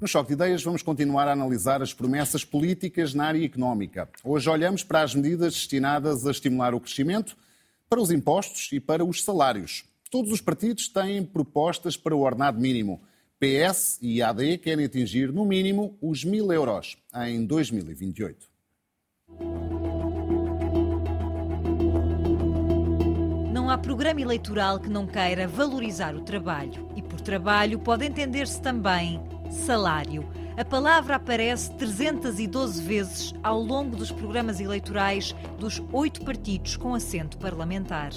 No Choque de Ideias vamos continuar a analisar as promessas políticas na área económica. Hoje olhamos para as medidas destinadas a estimular o crescimento, para os impostos e para os salários. Todos os partidos têm propostas para o ordenado mínimo. PS e AD querem atingir, no mínimo, os mil euros em 2028. Não há programa eleitoral que não queira valorizar o trabalho. E por trabalho pode entender-se também salário. A palavra aparece 312 vezes ao longo dos programas eleitorais dos oito partidos com assento parlamentar.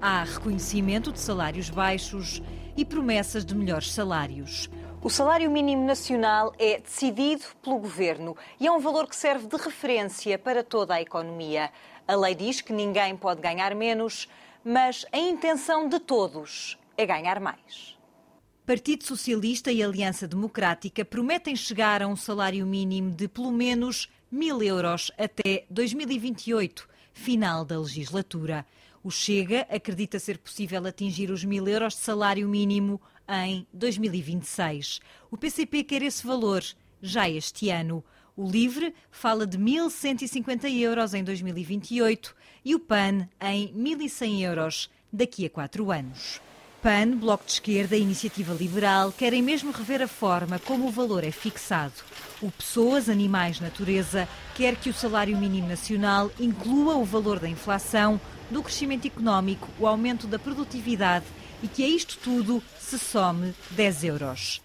Há reconhecimento de salários baixos e promessas de melhores salários. O salário mínimo nacional é decidido pelo governo e é um valor que serve de referência para toda a economia. A lei diz que ninguém pode ganhar menos, mas a intenção de todos é ganhar mais. Partido Socialista e Aliança Democrática prometem chegar a um salário mínimo de pelo menos mil euros até 2028, final da legislatura. O Chega acredita ser possível atingir os mil euros de salário mínimo em 2026. O PCP quer esse valor já este ano. O LIVRE fala de 1.150 euros em 2028 e o PAN em 1.100 euros daqui a quatro anos. PAN, Bloco de Esquerda e Iniciativa Liberal querem mesmo rever a forma como o valor é fixado. O Pessoas, Animais, Natureza quer que o salário mínimo nacional inclua o valor da inflação, do crescimento económico, o aumento da produtividade e que a isto tudo se some 10 euros.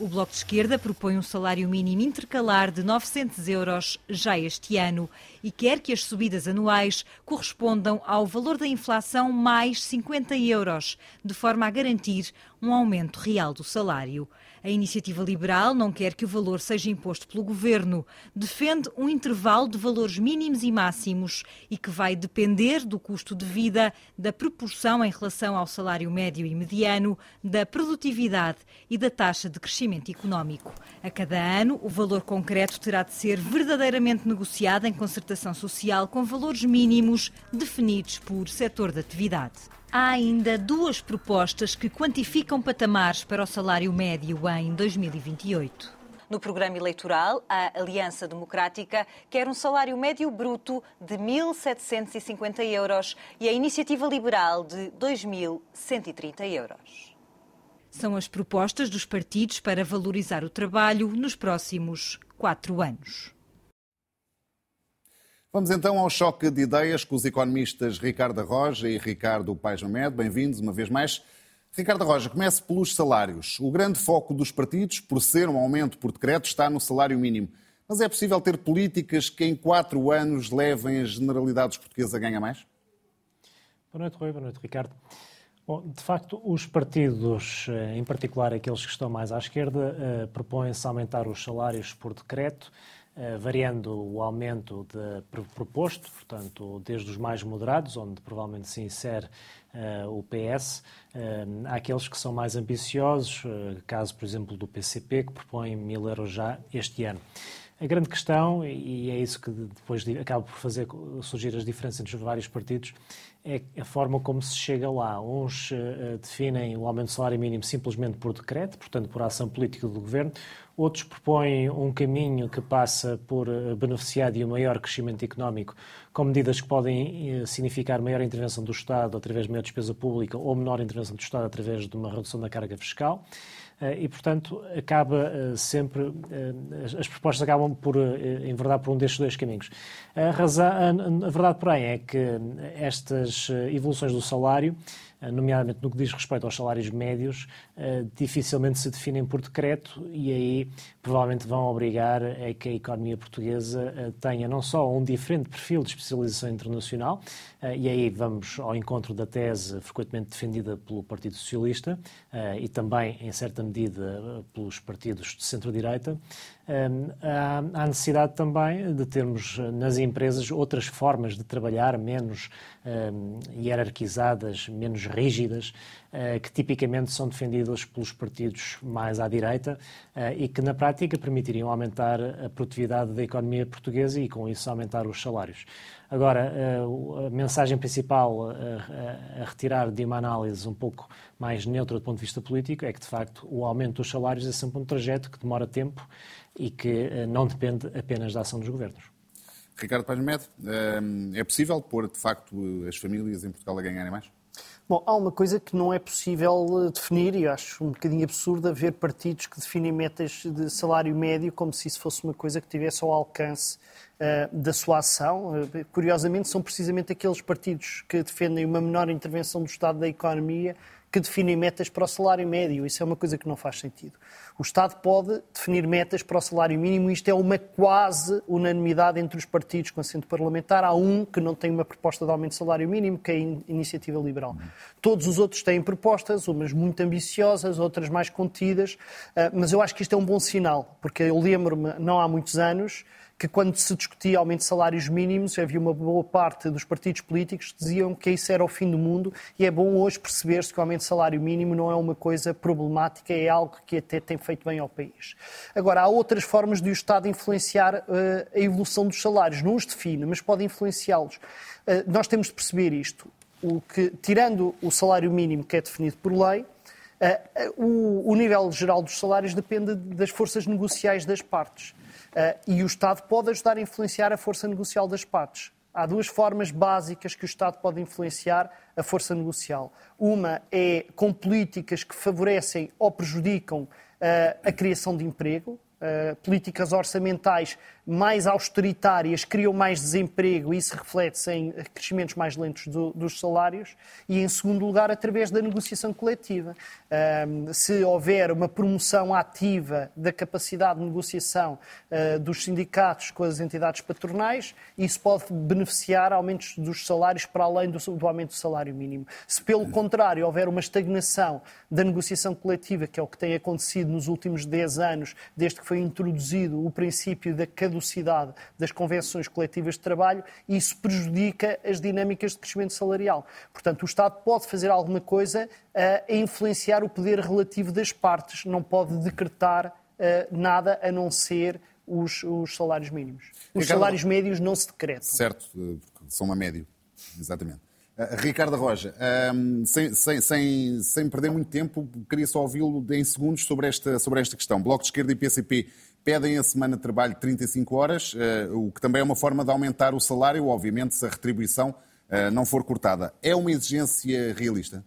O Bloco de Esquerda propõe um salário mínimo intercalar de 900 euros já este ano e quer que as subidas anuais correspondam ao valor da inflação mais 50 euros, de forma a garantir um aumento real do salário. A iniciativa liberal não quer que o valor seja imposto pelo governo. Defende um intervalo de valores mínimos e máximos e que vai depender do custo de vida, da proporção em relação ao salário médio e mediano, da produtividade e da taxa de crescimento económico. A cada ano, o valor concreto terá de ser verdadeiramente negociado em concertação social com valores mínimos definidos por setor de atividade. Há ainda duas propostas que quantificam patamares para o salário médio em 2028. No programa eleitoral, a Aliança Democrática quer um salário médio bruto de 1.750 euros e a Iniciativa Liberal de 2.130 euros. São as propostas dos partidos para valorizar o trabalho nos próximos quatro anos. Vamos então ao choque de ideias com os economistas Ricardo Roja e Ricardo Paes Mamed. Bem-vindos uma vez mais. Ricardo Roja, comece pelos salários. O grande foco dos partidos, por ser um aumento por decreto, está no salário mínimo. Mas é possível ter políticas que em quatro anos levem a generalidade dos portugueses a ganhar mais? Boa noite, Rui. Boa noite, Ricardo. Bom, de facto, os partidos, eh, em particular aqueles que estão mais à esquerda, eh, propõem-se aumentar os salários por decreto variando o aumento de, proposto, portanto, desde os mais moderados, onde provavelmente se insere uh, o PS, uh, àqueles que são mais ambiciosos, uh, caso, por exemplo, do PCP, que propõe mil euros já este ano. A grande questão, e é isso que depois acaba por fazer surgir as diferenças entre os vários partidos, é a forma como se chega lá. Uns uh, definem o aumento do salário mínimo simplesmente por decreto, portanto, por ação política do governo. Outros propõem um caminho que passa por uh, beneficiar de um maior crescimento económico, com medidas que podem significar maior intervenção do Estado através de maior despesa pública ou menor intervenção do Estado através de uma redução da carga fiscal. E, portanto, acaba sempre, as propostas acabam por enverdar por um destes dois caminhos. A, razão, a verdade, porém, é que estas evoluções do salário eh, nomeadamente no que diz respeito aos salários médios, eh, dificilmente se definem por decreto e aí provavelmente vão obrigar a que a economia portuguesa eh, tenha não só um diferente perfil de especialização internacional, e aí vamos ao encontro da tese frequentemente defendida pelo Partido Socialista e também, em certa medida, pelos partidos de centro-direita, há necessidade também de termos nas empresas outras formas de trabalhar menos hierarquizadas, menos rígidas, que tipicamente são defendidas pelos partidos mais à direita e que, na prática, permitiriam aumentar a produtividade da economia portuguesa e, com isso, aumentar os salários. Agora, a mensagem principal a retirar de uma análise um pouco mais neutra do ponto de vista político é que, de facto, o aumento dos salários é sempre um trajeto que demora tempo e que não depende apenas da ação dos governos. Ricardo Paz Med, é possível pôr, de facto, as famílias em Portugal a ganharem mais? Bom, há uma coisa que não é possível eh, definir e acho um bocadinho absurdo haver partidos que definem metas de salário médio como se isso fosse uma coisa que tivesse ao alcance uh, da sua ação. Uh, curiosamente, são precisamente aqueles partidos que defendem uma menor intervenção do Estado da economia que definem metas para o salário médio. Isso é uma coisa que não faz sentido. O Estado pode definir metas para o salário mínimo, isto é uma quase unanimidade entre os partidos com assento parlamentar. Há um que não tem uma proposta de aumento de salário mínimo, que é a Iniciativa Liberal. Todos os outros têm propostas, umas muito ambiciosas, outras mais contidas, ah, mas eu acho que isto é um bom sinal, porque eu lembro-me, não há muitos anos, que quando se discutia aumento de salários mínimos, havia uma boa parte dos partidos políticos que diziam que isso era o fim do mundo e é bom hoje perceber-se que o aumento de salário mínimo não é uma coisa problemática, é algo que até tem feito bem ao país. Agora, há outras formas de o Estado influenciar uh, a evolução dos salários. Não os define, mas pode influenciá-los. Uh, nós temos de perceber isto. O que, tirando o salário mínimo que é definido por lei, uh, o, nível geral dos salários depende das forças negociais das partes. E o Estado pode ajudar a influenciar a força negocial das partes. Há duas formas básicas que o Estado pode influenciar a força negocial. Uma é com políticas que favorecem ou prejudicam a criação de emprego, uh, políticas orçamentais mais austeritárias criam mais desemprego e isso reflete-se em crescimentos mais lentos do, dos salários e, em segundo lugar, através da negociação coletiva. Um, se houver uma promoção ativa da capacidade de negociação uh, dos sindicatos com as entidades patronais, isso pode beneficiar aumentos dos salários para além do, do aumento do salário mínimo. Se, pelo contrário, houver uma estagnação da negociação coletiva, que é o que tem acontecido nos últimos 10 anos, desde que foi introduzido o princípio da caducidade das convenções coletivas de trabalho e isso prejudica as dinâmicas de crescimento salarial. Portanto, o Estado pode fazer alguma coisa a influenciar o poder relativo das partes, não pode decretar nada a não ser os, os salários mínimos. Os Ricardo, salários médios não se decretam. Certo, porque são uma médio, exatamente. Uh, Ricardo Roja, um, sem, sem, sem, sem, perder muito tempo, queria só ouvi-lo em segundos sobre esta, sobre esta questão. Bloco de Esquerda e PCP pedem a semana de trabalho de 35 horas, eh, o que também é uma forma de aumentar o salário, obviamente, se a retribuição eh, não for cortada. É uma exigência realista?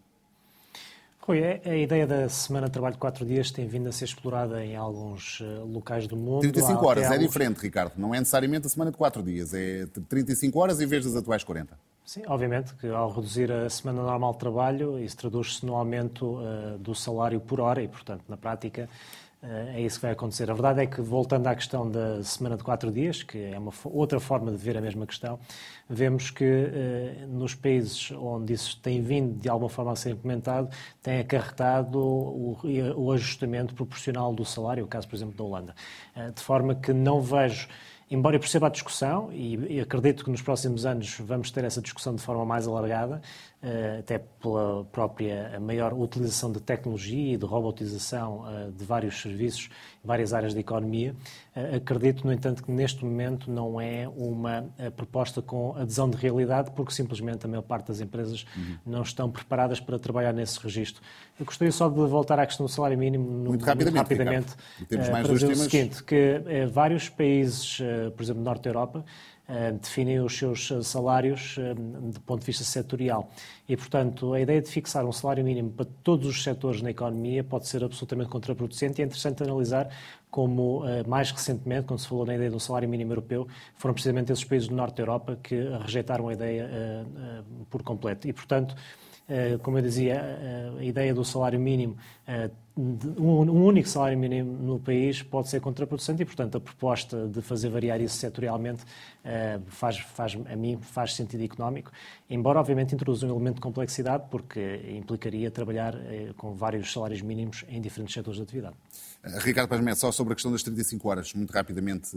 Rui, é, a ideia da semana de trabalho de 4 dias tem vindo a ser explorada em alguns eh, locais do mundo. 35 horas é diferente, Ricardo. Não é necessariamente a semana de 4 dias. É 35 horas em vez das atuais 40. Sim, obviamente que ao reduzir a semana normal de trabalho, isso traduz-se no aumento uh, do salário por hora e, portanto, na prática, é isso que vai acontecer. A verdade é que, voltando à questão da semana de quatro dias, que é uma outra forma de ver a mesma questão, vemos que eh, nos países onde isso tem vindo de alguma forma a ser implementado, tem acarretado o, o ajustamento proporcional do salário, o caso, por exemplo, da Holanda. De forma que não vejo embora eu perceba a discussão, e acredito que nos próximos anos vamos ter essa discussão de forma mais alargada, eh, até pela própria maior utilização de tecnologia e de robotização eh, de vários serviços, várias áreas da economia. Eh, acredito, no entanto, que neste momento não é uma proposta com adesão de realidade, porque simplesmente a maior parte das empresas uhum. não estão preparadas para trabalhar nesse registro. Eu gostaria só de voltar à questão do salário mínimo muito rapidamente, muito rapidamente temos mais para dizer temas... o seguinte, que vários países, por exemplo, Norte da Europa, eh, definem os seus salários eh, do ponto de vista setorial. E, portanto, a ideia de fixar um salário mínimo para todos os setores na economia pode ser absolutamente contraproducente e é interessante analisar como, eh, mais recentemente, quando se falou na ideia de um salário mínimo europeu, foram precisamente esses países do norte da Europa que rejeitaram a ideia por completo. E, portanto, como eu dizia, a ideia do salário mínimo um único salário mínimo no país pode ser contraproducente e, portanto, a proposta de fazer variar isso setorialmente eh, faz, faz, a mim faz sentido económico, embora, obviamente, introduza um elemento de complexidade, porque implicaria trabalhar eh, com vários salários mínimos em diferentes setores de atividade. Eh, Ricardo Paz só sobre a questão das 35 horas, muito rapidamente,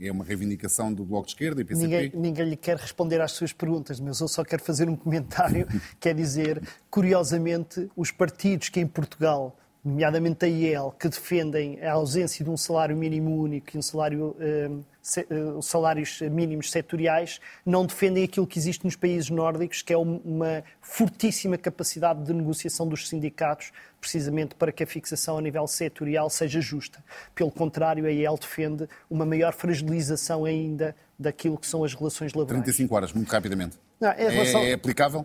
é uma reivindicação do Bloco de Esquerda e PCP? Ninguém, ninguém lhe quer responder às suas perguntas, mas eu só quero fazer um comentário, quer dizer, curiosamente, os partidos que em Portugal nomeadamente a IEL, que defendem a ausência de um salário mínimo único e um salário, uh, se, uh, salários mínimos setoriais, não defendem aquilo que existe nos países nórdicos, que é uma fortíssima capacidade de negociação dos sindicatos, precisamente para que a fixação a nível setorial seja justa. Pelo contrário, a IEL defende uma maior fragilização ainda daquilo que são as relações laborais. 35 horas, muito rapidamente. Não, relação... é, é aplicável?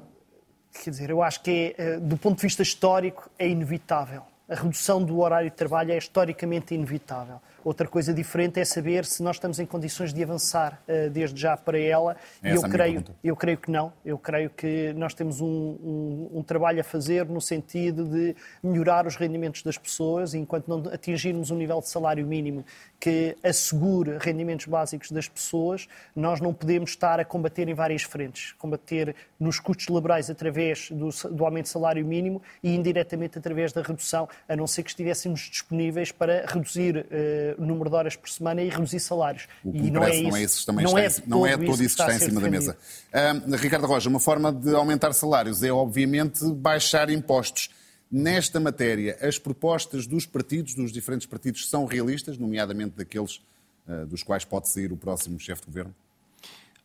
Quer dizer, eu acho que, é, eh, do ponto de vista histórico, é inevitável a redução do horário de trabalho é historicamente inevitável. Outra coisa diferente é saber se nós estamos em condições de avançar uh, desde já para ela. É e eu creio, eu creio que não. Eu creio que nós temos um, um, um, trabalho a fazer no sentido de melhorar os rendimentos das pessoas, enquanto não atingirmos um nível de salário mínimo que assegure rendimentos básicos das pessoas, nós não podemos estar a combater em várias frentes. Combater nos custos laborais através do, do aumento de salário mínimo e indiretamente através da redução, a não ser que estivéssemos disponíveis para reduzir uh, o número de horas por semana e reduzir salários. O que e não, parece, é isso, não é isso também não está, é não é tudo isso que está, em cima da mesa. Uh, Ricardo Roja, uma forma de aumentar salários é, obviamente, baixar impostos. Nesta matéria, as propostas dos partidos, dos diferentes partidos, são realistas, nomeadamente daqueles uh, dos quais pode sair o próximo chefe de governo?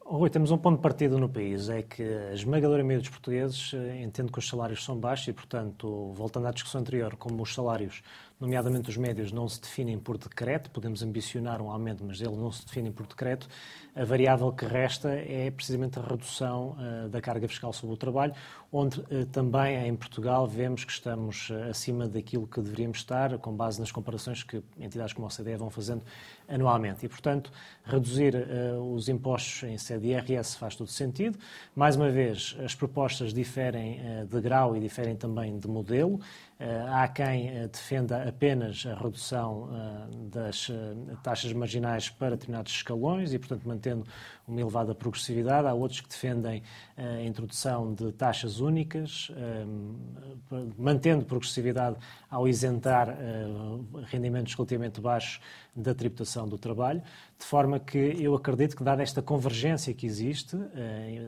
Rui, temos um ponto de partida no país, é que a esmagadora maioria dos portugueses eh, entende que os salários são baixos e, portanto, voltando à discussão anterior, como os salários nomeadamente os médios, não se definem por decreto, podemos ambicionar um aumento, mas eles não se definem por decreto, a variável que resta é precisamente a redução uh, da carga fiscal sobre o trabalho, onde uh, também em Portugal vemos que estamos uh, acima daquilo que deveríamos estar, com base nas comparações que entidades como a OCDE vão fazendo anualmente. E, portanto, reduzir os impostos em sede IRS faz todo sentido. Mais uma vez, as propostas diferem de grau e diferem também de modelo. Eh, há quem eh, defenda apenas a redução eh, das taxas marginais para determinados escalões e, portanto, mantendo uma elevada progressividade. Há outros que defendem a introdução de taxas únicas, mantendo progressividade ao isentar rendimentos relativamente baixos da tributação do trabalho, de forma que eu acredito que, dada esta convergência que existe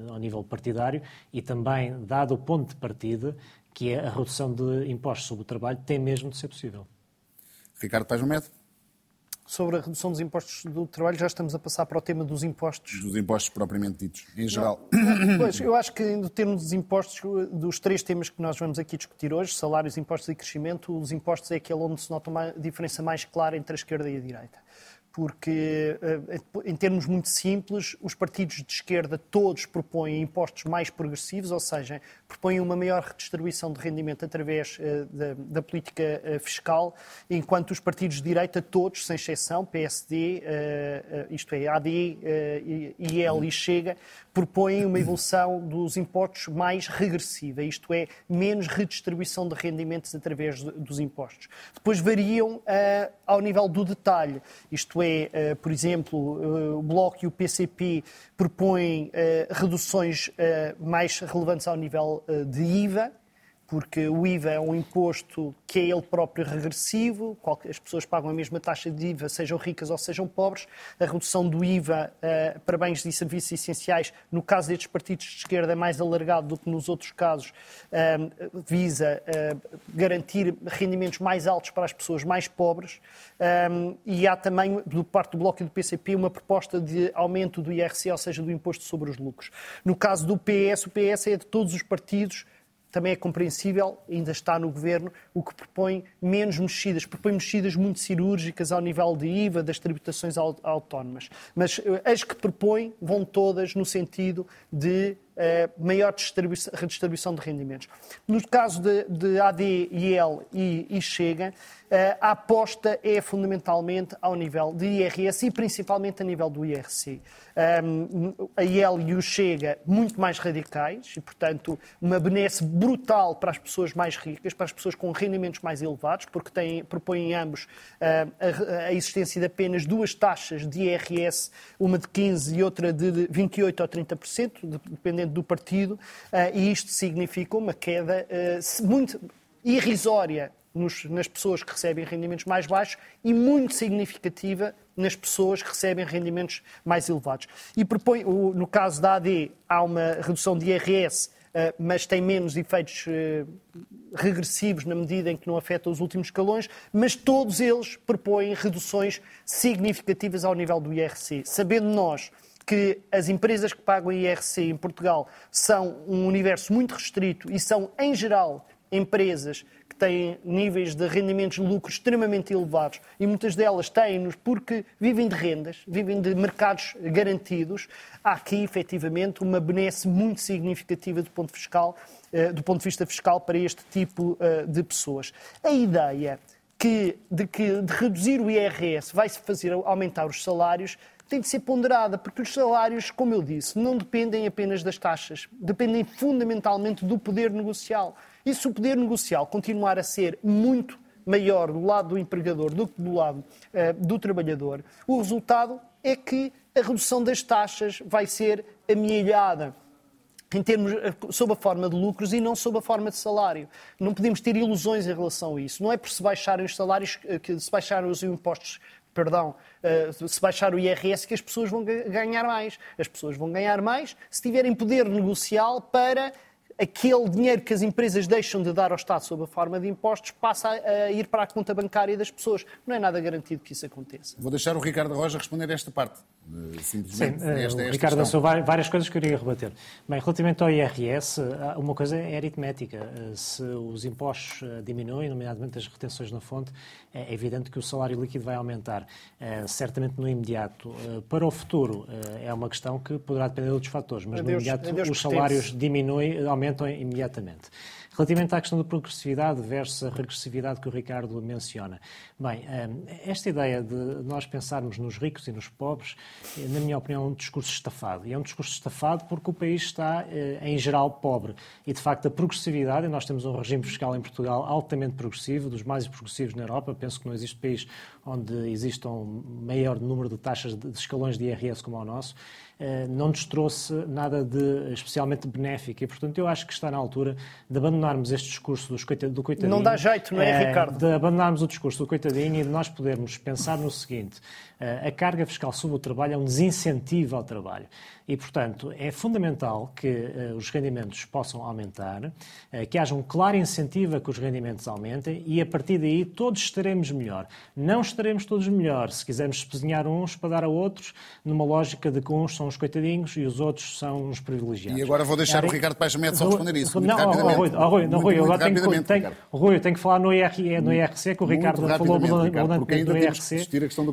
ao nível partidário e também dado o ponto de partida, que é a redução de impostos sobre o trabalho, tem mesmo de ser possível. Ricardo Paz Medo. Sobre a redução dos impostos do trabalho, já estamos a passar para o tema dos impostos. Dos impostos propriamente ditos, em geral. Não, pois, eu acho que no termo dos impostos, dos três temas que nós vamos aqui discutir hoje, salários, impostos e crescimento, os impostos é aquele onde se nota uma diferença mais clara entre a esquerda e a direita porque, eh, em termos muito simples, os partidos de esquerda todos propõem impostos mais progressivos, ou seja, propõem uma maior redistribuição de rendimento através eh, da, da política eh, fiscal, enquanto os partidos de direita todos, sem exceção, PSD, isto é, AD, IL e Chega, propõem uma evolução dos impostos mais regressiva, isto é, menos redistribuição de rendimentos através dos impostos. Depois variam ao nível do detalhe, isto é, é, eh, por exemplo, eh, o Bloco e o PCP propõem eh, reduções mais relevantes ao nível de IVA, porque o IVA é um imposto que é ele próprio regressivo, as pessoas pagam a mesma taxa de IVA, sejam ricas ou sejam pobres. A redução do IVA uh, para bens e serviços essenciais, no caso destes partidos de esquerda, é mais alargado do que nos outros casos, uh, visa uh, garantir rendimentos mais altos para as pessoas mais pobres. Um, e há também, do parte do Bloco e do PCP, uma proposta de aumento do IRC, ou seja, do imposto sobre os lucros. No caso do PS, o PS é de todos os partidos também é compreensível, ainda está no governo, o que propõe menos mexidas, propõe mexidas muito cirúrgicas ao nível de IVA, das tributações autónomas. Mas eh, as que propõe vão todas no sentido de uh, maior redistribuição de rendimentos. No caso de, de AD, IL e, e Chega, uh, a aposta é fundamentalmente ao nível de IRS e principalmente a nível do IRC. Um, a IEL e o Chega muito mais radicais e, portanto, uma benesse brutal para as pessoas mais ricas, para as pessoas com rendimentos mais elevados, porque têm, propõem ambos a, a, existência de apenas duas taxas de IRS, uma de 15% e outra de 28% ou 30%, dependendo do partido, uh, e isto significa uma queda uh, muito irrisória nos, nas pessoas que recebem rendimentos mais baixos e muito significativa nas pessoas que recebem rendimentos mais elevados. E propõe, no caso da AD, há uma redução de IRS, eh, mas tem menos efeitos eh, regressivos na medida em que não afeta os últimos escalões, mas todos eles propõem reduções significativas ao nível do IRC. Sabendo nós que as empresas que pagam IRC em Portugal são um universo muito restrito e são, em geral, empresas que têm níveis de rendimentos de lucro extremamente elevados e muitas delas têm-nos porque vivem de rendas, vivem de mercados garantidos, há aqui efetivamente uma benesse muito significativa do ponto, fiscal, eh, do ponto de vista fiscal para este tipo eh, de pessoas. A ideia que, de que de reduzir o IRS vai-se fazer aumentar os salários tem de ser ponderada, porque os salários, como eu disse, não dependem apenas das taxas, dependem fundamentalmente do poder negocial. E se o poder negocial continuar a ser muito maior do lado do empregador do que do lado uh, do trabalhador, o resultado é que a redução das taxas vai ser amealhada em termos, eh, sob a forma de lucros e não sob a forma de salário. Não podemos ter ilusões em relação a isso. Não é por se baixarem os salários, eh, que se baixarem os impostos, perdão, se baixar o IRS que as pessoas vão ganhar mais. As pessoas vão ganhar mais se tiverem poder negocial para aquele dinheiro que as empresas deixam de dar ao Estado sob a forma de impostos passa a, ir para a conta bancária das pessoas. Não é nada garantido que isso aconteça. Vou deixar o Ricardo Roja responder a esta parte. Simplesmente Sim, esta, esta Ricardo lançou várias coisas que eu iria rebater. Bem, relativamente ao IRS, uma coisa é aritmética. Se os impostos eh, diminuem, nomeadamente as retenções na fonte, é evidente que o salário líquido vai aumentar, eh, certamente no imediato. Eh, para o futuro, é uma questão que poderá depender de outros fatores, mas Adeus, no imediato os salários diminuem, aumentam imediatamente. Relativamente à questão da progressividade versus a regressividade que o Ricardo menciona. Bem, eh, esta ideia de nós pensarmos nos ricos e nos pobres, eh, na minha opinião, é um discurso estafado. E é um discurso estafado porque o país está, eh, em geral, pobre. E, de facto, a progressividade, nós temos um regime fiscal em Portugal altamente progressivo, dos mais progressivos na Europa. Penso que não existe país onde exista um maior número de taxas de escalões de IRS como o nosso. Eh, não nos trouxe nada de especialmente benéfico. E, portanto, eu acho que está na altura de abandonarmos este discurso dos coitad... do coitadinho. Não dá jeito, não é, eh, Ricardo? De abandonarmos o discurso do coitadinho e de nós podermos pensar no seguinte: a carga fiscal sobre o trabalho é um desincentivo ao trabalho. E, portanto, é fundamental que uh, os rendimentos possam aumentar, uh, que haja um claro incentivo a que os rendimentos aumentem e, a partir daí, todos estaremos melhor. Não estaremos todos melhor se quisermos espezinhar uns para dar a outros, numa lógica de que uns são os coitadinhos e os outros são os privilegiados. E agora vou deixar Era... o Ricardo Medo só responder isso. Não, oh, Rui, oh, Rui, não, Rui, eu agora tenho, que, tenho, Rui, tenho que falar no, IR, no IRC, que o Ricardo falou abundantemente no IRC,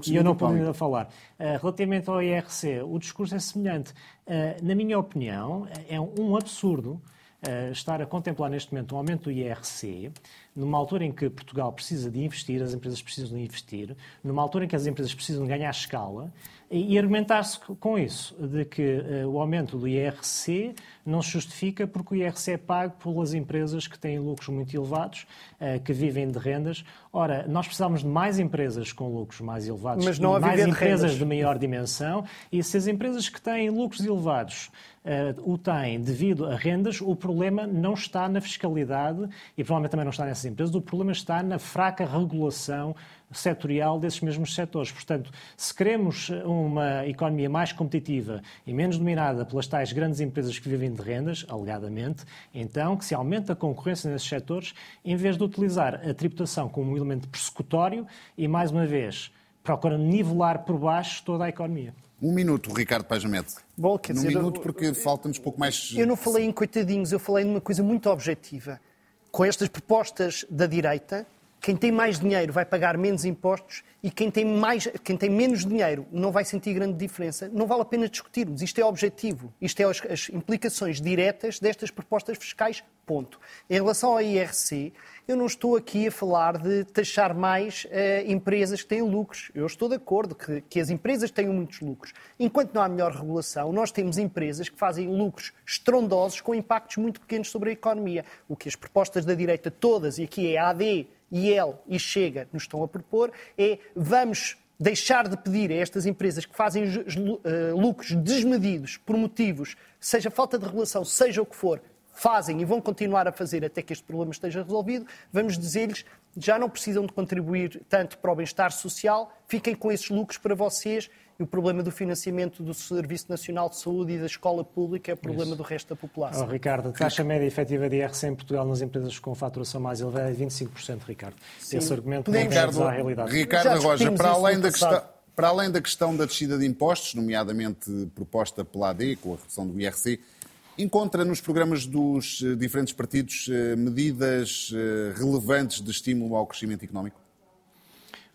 e eu não pude ainda falar. Uh, relativamente ao IRC, o discurso é semelhante. Uh, na minha opinião, é um absurdo uh, estar a contemplar neste momento um aumento do IRC, numa altura em que Portugal precisa de investir, as empresas precisam de investir, numa altura em que as empresas precisam de ganhar escala, e argumentar-se com isso, de que uh, o aumento do IRC não se justifica porque o IRC é pago pelas empresas que têm lucros muito elevados, uh, que vivem de rendas. Ora, nós precisamos de mais empresas com lucros mais elevados, Mas não mais empresas de, de maior dimensão, e se as empresas que têm lucros elevados uh, o têm devido a rendas, o problema não está na fiscalidade e provavelmente também não está nessas empresas, o problema está na fraca regulação setorial desses mesmos setores. Portanto, se queremos uma economia mais competitiva e menos dominada pelas tais grandes empresas que vivem de rendas, alegadamente, então que se aumente a concorrência nesses setores, em vez de utilizar a tributação como um elemento persecutório e, mais uma vez, procurando nivelar por baixo toda a economia. Um minuto, Ricardo Pajamed. Bom, quer dizer, um minuto, porque falta-nos pouco mais. Eu não falei em coitadinhos, eu falei numa coisa muito objetiva. Com estas propostas da direita, quem tem mais dinheiro vai pagar menos impostos e quem tem, mais, quem tem menos dinheiro não vai sentir grande diferença. Não vale a pena discutirmos. Isto é objetivo. Isto é as, as implicações diretas destas propostas fiscais. Ponto. Em relação ao IRC, eu não estou aqui a falar de taxar mais uh, empresas que têm lucros. Eu estou de acordo que, que as empresas tenham muitos lucros. Enquanto não há melhor regulação, nós temos empresas que fazem lucros estrondosos com impactos muito pequenos sobre a economia. O que as propostas da direita todas, e aqui é a AD, IEL e Chega nos estão a propor é vamos deixar de pedir a estas empresas que fazem eh, lucros desmedidos por motivos, seja falta de regulação, seja o que for, fazem e vão continuar a fazer até que este problema esteja resolvido, vamos dizer-lhes já não precisam de contribuir tanto para o bem-estar social, fiquem com esses lucros para vocês e o problema do financiamento do Serviço Nacional de Saúde e da escola pública é o problema Isso. do resto da população. Oh, Ricardo, a taxa média efetiva de IRC em Portugal nas empresas com faturação mais elevada é 25%, Ricardo. Sim. Esse argumento não Ricardo, a realidade. Ricardo Roja, para além, da questão, para além da questão da descida de impostos, nomeadamente proposta pela AD, com a redução do IRC, Encontra nos programas dos eh, diferentes partidos eh, medidas eh, relevantes de estímulo ao crescimento económico?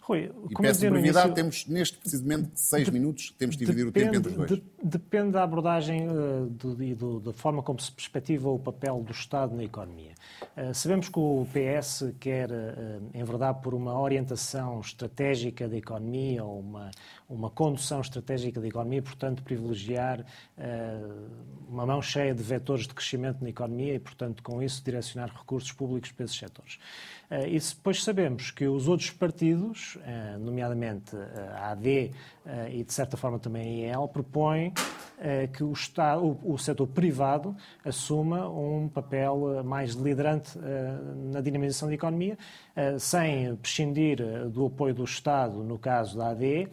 Rui, e peço de brevidade, início, temos neste precisamente seis de, minutos, temos de dividir depende, o tempo entre os dois. De, depende da abordagem uh, e da forma como se perspectiva o papel do Estado na economia. Uh, sabemos que o PS quer, uh, em verdade, por uma orientação estratégica da economia ou uma, uma condução estratégica da economia, portanto, privilegiar uma mão cheia de vetores de crescimento na economia e, portanto, com isso, direcionar recursos públicos para esses setores. Eh, e depois sabemos que os outros partidos, eh, nomeadamente a AD e, de certa forma, também a IEL, propõem que o, Estado, o setor privado assuma um papel mais liderante na dinamização da economia, sem prescindir do apoio do Estado, no caso da AD,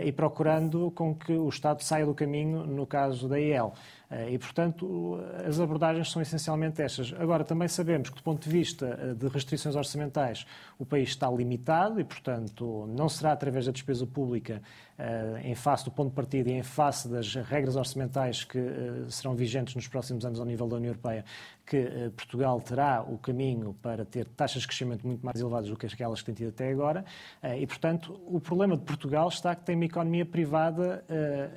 e procurando com que o Estado saia do caminho, no caso da IEL. Eh, e, portanto, as abordagens são essencialmente estas. Agora, também sabemos que, do ponto de vista eh, de restrições orçamentais, o país está limitado e, portanto, não será através da despesa pública eh, em face do ponto de partida e em face das regras orçamentais que serão vigentes nos próximos anos ao nível da União Europeia que Portugal terá o caminho para ter taxas de crescimento muito mais elevadas do que aquelas que tem tido até agora. E, portanto, o problema de Portugal está que tem uma economia privada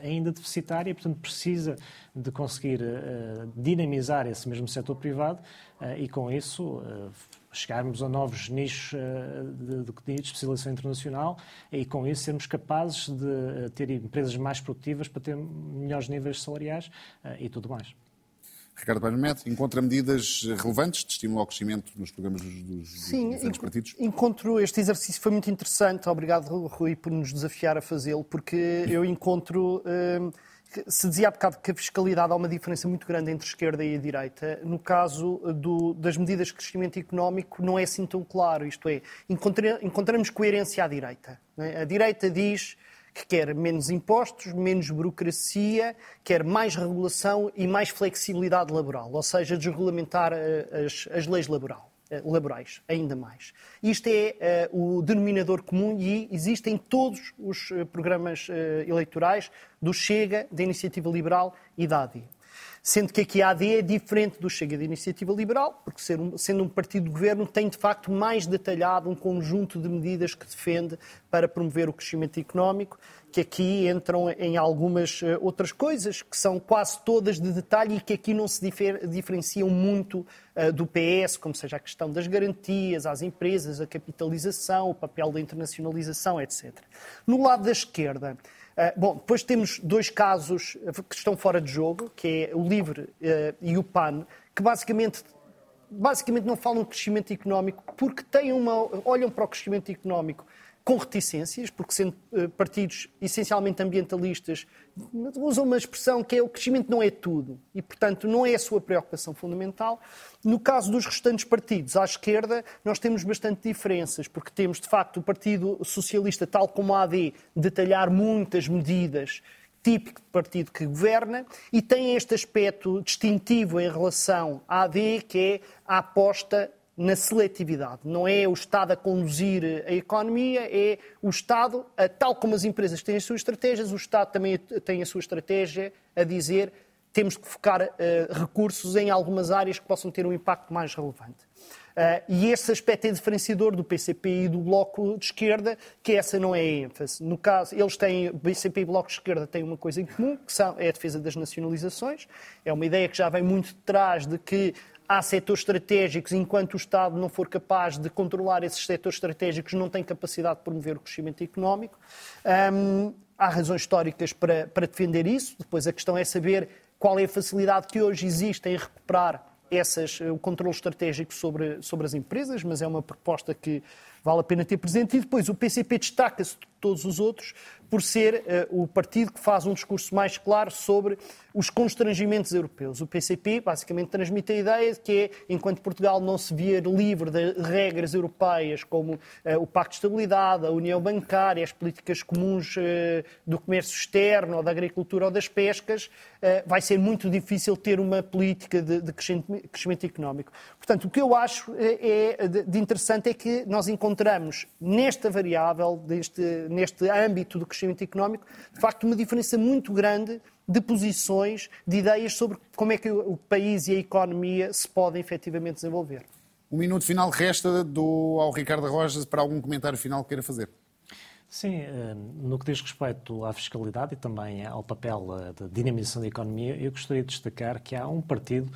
ainda deficitária e, portanto, precisa de conseguir uh, dinamizar esse mesmo setor privado uh, e, com isso, uh, chegarmos a novos nichos de, de, de, especialização internacional e, com isso, sermos capazes de ter empresas mais produtivas para ter melhores níveis salariais e tudo mais. Ricardo Paz Met, encontra medidas relevantes de estímulo ao crescimento nos programas dos, dos Sim, diferentes partidos? encontro, este exercício foi muito interessante, obrigado Rui por nos desafiar a fazê-lo, porque eu encontro se dizia há bocado que a fiscalidade há uma diferença muito grande entre a esquerda e a direita. No caso do, das medidas de crescimento económico, não é assim tão claro. Isto é, encontramos coerência à direita. É? A direita diz que quer menos impostos, menos burocracia, quer mais regulação e mais flexibilidade laboral, ou seja, desregulamentar eh, as, as leis laborais. Eh, laborais, ainda mais. Isto é uh, o denominador comum e existe em todos os uh, programas uh, eleitorais do Chega, da Iniciativa Liberal e da AD. Sendo que aqui a AD é diferente do Chega da Iniciativa Liberal, porque sendo um partido de governo tem de facto mais detalhado um conjunto de medidas que defende para promover o crescimento económico que aqui entram em algumas eh, outras coisas que são quase todas de detalhe e que aqui não se diferenciam muito uh, do PS, como seja a questão das garantias às empresas, a capitalização, o papel da internacionalização, etc. No lado da esquerda, bom, depois temos dois casos que estão fora de jogo, que é o LIVRE uh, e o PAN, que basicamente basicamente não falam de crescimento económico porque têm uma, olham para o crescimento económico com reticências, porque sendo eh, partidos essencialmente ambientalistas, usam uma expressão que é o crescimento não é tudo e, portanto, não é a sua preocupação fundamental. No caso dos restantes partidos, à esquerda, nós temos bastante diferenças, porque temos, de facto, o Partido Socialista, tal como a AD, detalhar muitas medidas típico de partido que governa e tem este aspecto distintivo em relação à AD, que é a aposta na seletividade. Não é o Estado a conduzir a economia, é o Estado, tal como as empresas têm as suas estratégias, o Estado também tem a sua estratégia a dizer temos que focar uh, recursos em algumas áreas que possam ter um impacto mais relevante. Uh, e esse aspecto é diferenciador do PCP e do Bloco de Esquerda, que essa não é a ênfase. No caso, eles têm, o PCP e o Bloco de Esquerda têm uma coisa em comum, que são, é a defesa das nacionalizações. É uma ideia que já vem muito de trás de que há setores estratégicos, enquanto o Estado não for capaz de controlar esses setores estratégicos, não tem capacidade de promover o crescimento económico. Um, há razões históricas para, para defender isso. Depois a questão é saber qual é a facilidade que hoje existe em recuperar essas, o controle estratégico sobre, sobre as empresas, mas é uma proposta que vale a pena ter presente. E depois o PCP destaca-se de todos os outros por ser uh, o partido que faz um discurso mais claro sobre os constrangimentos europeus. O PCP basicamente transmite a ideia de que é, enquanto Portugal não se vier livre de regras europeias como uh, o Pacto de Estabilidade, a União Bancária, as políticas comuns uh, do comércio externo, ou da agricultura ou das pescas, vai ser muito difícil ter uma política de, de crescimento, crescimento, económico. Portanto, o que eu acho é, de interessante é que nós encontramos nesta variável, neste, neste âmbito do crescimento económico, de facto, uma diferença muito grande de posições, de ideias sobre como é que o país e a economia se podem efetivamente desenvolver. Um minuto final resta do, ao Ricardo Rojas para algum comentário final que queira fazer. Sim, eh, no que diz respeito à fiscalidade e também ao papel eh, da dinamização da economia, eu gostaria de destacar que há um partido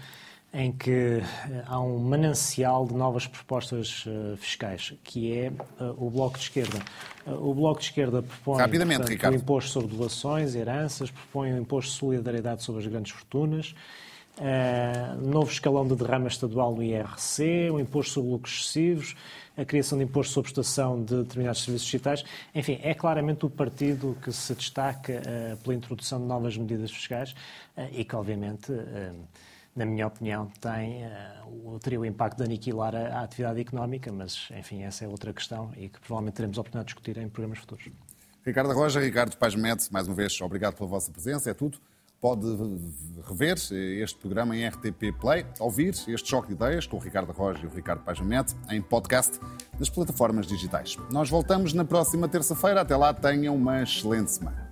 em que eh, há um manancial de novas propostas uh, fiscais, que é uh, o Bloco de Esquerda. Uh, o Bloco de Esquerda propõe portanto, o imposto sobre doações, heranças, propõe o imposto de solidariedade sobre as grandes fortunas, novo escalão de derrama estadual no IRC, o imposto sobre lucros excessivos, a criação de imposto sobre estação de determinados serviços digitais. Enfim, é claramente o partido que se destaca pela introdução de novas medidas fiscais e que, obviamente, na minha opinião, tem, uh, teria o impacto de aniquilar a, a, atividade económica, mas, enfim, essa é outra questão e que provavelmente teremos a oportunidade de discutir em programas futuros. Ricardo Roja, Ricardo Paz Mendes, mais uma vez, obrigado pela vossa presença, é tudo. Pode rever este programa em RTP Play, ouvir este choque de ideias com o Ricardo Roja e o Ricardo Paz Mendes em podcast nas plataformas digitais. Nós voltamos na próxima terça-feira. Até lá, tenham uma excelente semana.